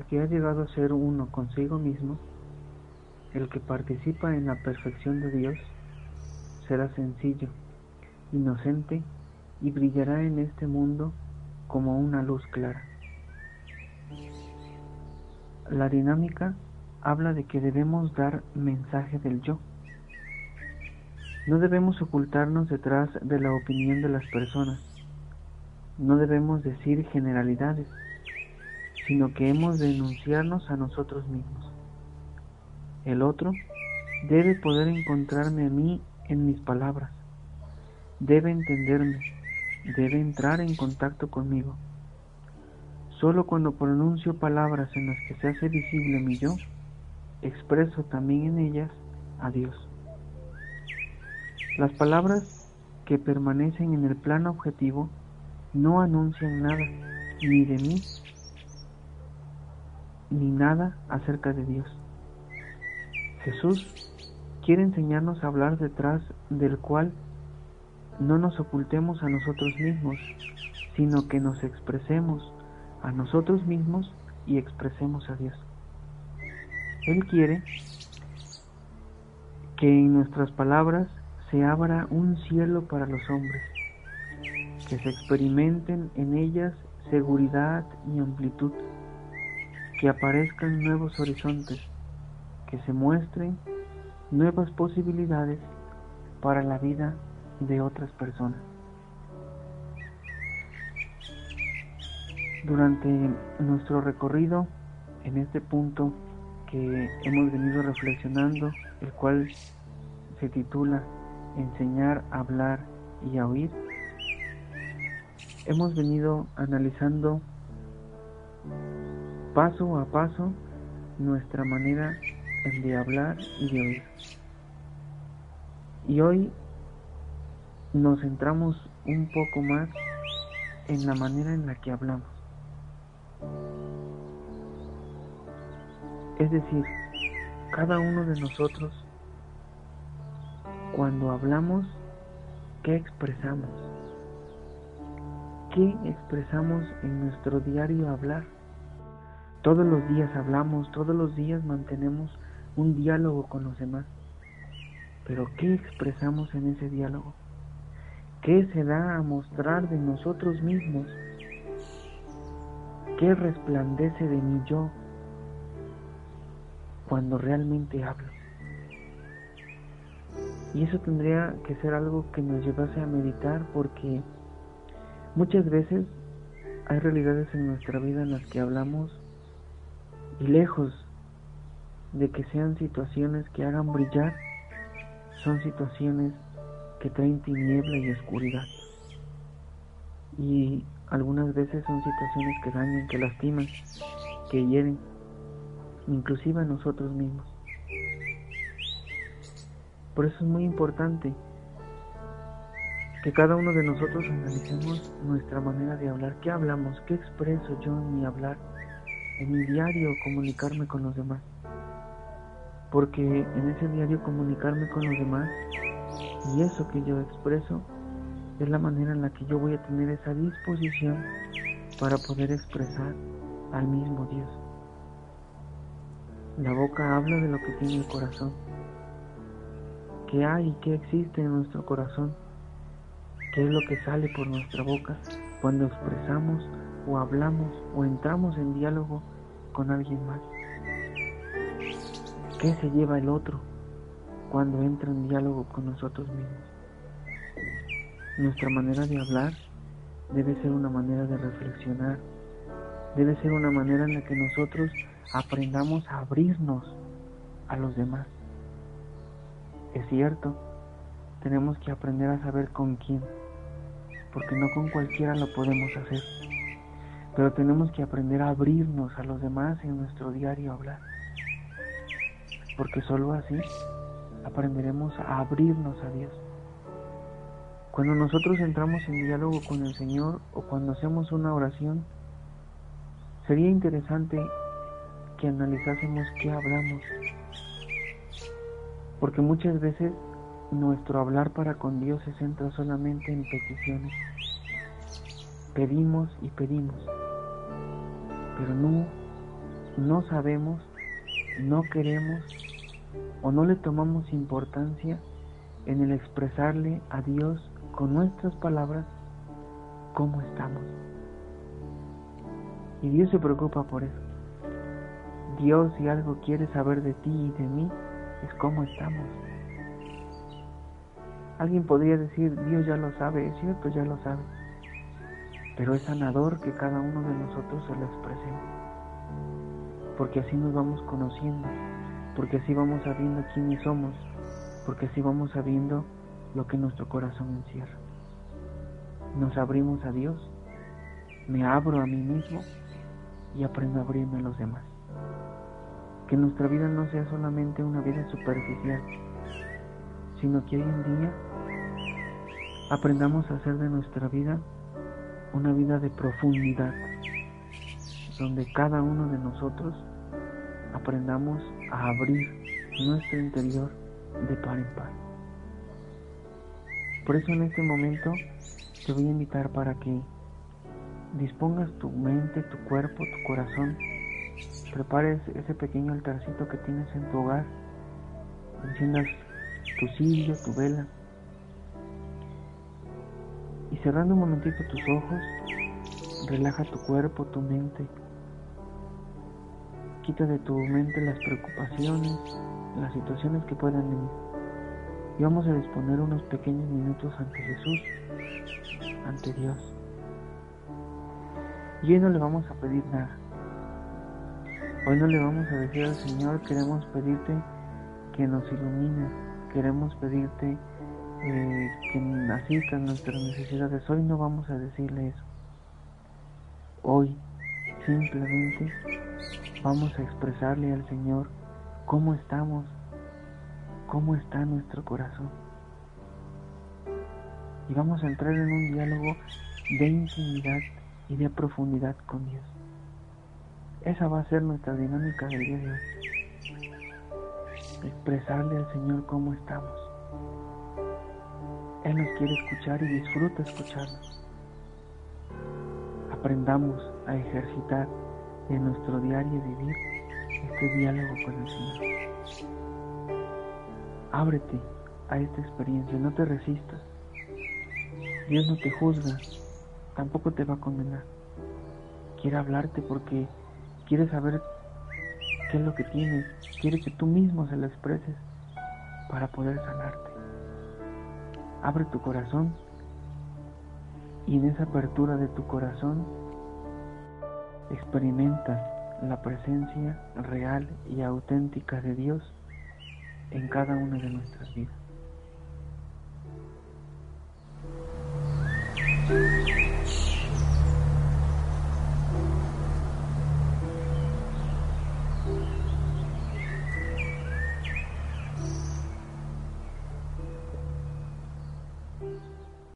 El que ha llegado a ser uno consigo mismo, el que participa en la perfección de Dios, será sencillo, inocente y brillará en este mundo como una luz clara. La dinámica habla de que debemos dar mensaje del yo. No debemos ocultarnos detrás de la opinión de las personas. No debemos decir generalidades sino que hemos de denunciarnos a nosotros mismos. El otro debe poder encontrarme a mí en mis palabras, debe entenderme, debe entrar en contacto conmigo. Solo cuando pronuncio palabras en las que se hace visible mi yo, expreso también en ellas a Dios. Las palabras que permanecen en el plano objetivo no anuncian nada, ni de mí ni nada acerca de Dios. Jesús quiere enseñarnos a hablar detrás del cual no nos ocultemos a nosotros mismos, sino que nos expresemos a nosotros mismos y expresemos a Dios. Él quiere que en nuestras palabras se abra un cielo para los hombres, que se experimenten en ellas seguridad y amplitud que aparezcan nuevos horizontes, que se muestren nuevas posibilidades para la vida de otras personas. Durante nuestro recorrido en este punto que hemos venido reflexionando, el cual se titula Enseñar a hablar y a oír, hemos venido analizando paso a paso nuestra manera de hablar y de oír. Y hoy nos centramos un poco más en la manera en la que hablamos. Es decir, cada uno de nosotros, cuando hablamos, ¿qué expresamos? ¿Qué expresamos en nuestro diario hablar? Todos los días hablamos, todos los días mantenemos un diálogo con los demás. Pero ¿qué expresamos en ese diálogo? ¿Qué se da a mostrar de nosotros mismos? ¿Qué resplandece de mi yo cuando realmente hablo? Y eso tendría que ser algo que nos llevase a meditar porque muchas veces hay realidades en nuestra vida en las que hablamos y lejos de que sean situaciones que hagan brillar, son situaciones que traen tiniebla y oscuridad. Y algunas veces son situaciones que dañan, que lastiman, que hieren, inclusive a nosotros mismos. Por eso es muy importante que cada uno de nosotros analicemos nuestra manera de hablar, qué hablamos, qué expreso yo en mi hablar, en mi diario comunicarme con los demás. Porque en ese diario comunicarme con los demás y eso que yo expreso es la manera en la que yo voy a tener esa disposición para poder expresar al mismo Dios. La boca habla de lo que tiene el corazón. ¿Qué hay y qué existe en nuestro corazón? ¿Qué es lo que sale por nuestra boca cuando expresamos o hablamos o entramos en diálogo con alguien más. ¿Qué se lleva el otro cuando entra en diálogo con nosotros mismos? Nuestra manera de hablar debe ser una manera de reflexionar, debe ser una manera en la que nosotros aprendamos a abrirnos a los demás. Es cierto, tenemos que aprender a saber con quién, porque no con cualquiera lo podemos hacer pero tenemos que aprender a abrirnos a los demás en nuestro diario hablar. Porque solo así aprenderemos a abrirnos a Dios. Cuando nosotros entramos en diálogo con el Señor o cuando hacemos una oración, sería interesante que analizásemos qué hablamos. Porque muchas veces nuestro hablar para con Dios se centra solamente en peticiones. Pedimos y pedimos pero no no sabemos, no queremos o no le tomamos importancia en el expresarle a Dios con nuestras palabras cómo estamos. Y Dios se preocupa por eso. Dios si algo quiere saber de ti y de mí es cómo estamos. Alguien podría decir, Dios ya lo sabe, es cierto, ya lo sabe. Pero es sanador que cada uno de nosotros se lo expresemos. Porque así nos vamos conociendo, porque así vamos sabiendo quiénes somos, porque así vamos sabiendo lo que nuestro corazón encierra. Nos abrimos a Dios, me abro a mí mismo y aprendo a abrirme a los demás. Que nuestra vida no sea solamente una vida superficial, sino que hoy en día aprendamos a hacer de nuestra vida una vida de profundidad, donde cada uno de nosotros aprendamos a abrir nuestro interior de par en par. Por eso en este momento te voy a invitar para que dispongas tu mente, tu cuerpo, tu corazón, prepares ese pequeño altarcito que tienes en tu hogar, enciendas tu cirio, tu vela, y cerrando un momentito tus ojos, relaja tu cuerpo, tu mente, quita de tu mente las preocupaciones, las situaciones que puedan venir. Y vamos a disponer unos pequeños minutos ante Jesús, ante Dios. Y hoy no le vamos a pedir nada. Hoy no le vamos a decir al Señor, queremos pedirte que nos ilumines, queremos pedirte que asistan nuestras necesidades. Hoy no vamos a decirle eso. Hoy simplemente vamos a expresarle al Señor cómo estamos, cómo está nuestro corazón. Y vamos a entrar en un diálogo de intimidad y de profundidad con Dios. Esa va a ser nuestra dinámica del día de hoy. Expresarle al Señor cómo estamos. Nos quiere escuchar y disfruta escucharnos. Aprendamos a ejercitar en nuestro diario vivir este diálogo con el Señor. Ábrete a esta experiencia, no te resistas. Dios no te juzga, tampoco te va a condenar. Quiere hablarte porque quiere saber qué es lo que tienes, quiere que tú mismo se lo expreses para poder sanarte. Abre tu corazón y en esa apertura de tu corazón experimenta la presencia real y auténtica de Dios en cada una de nuestras vidas.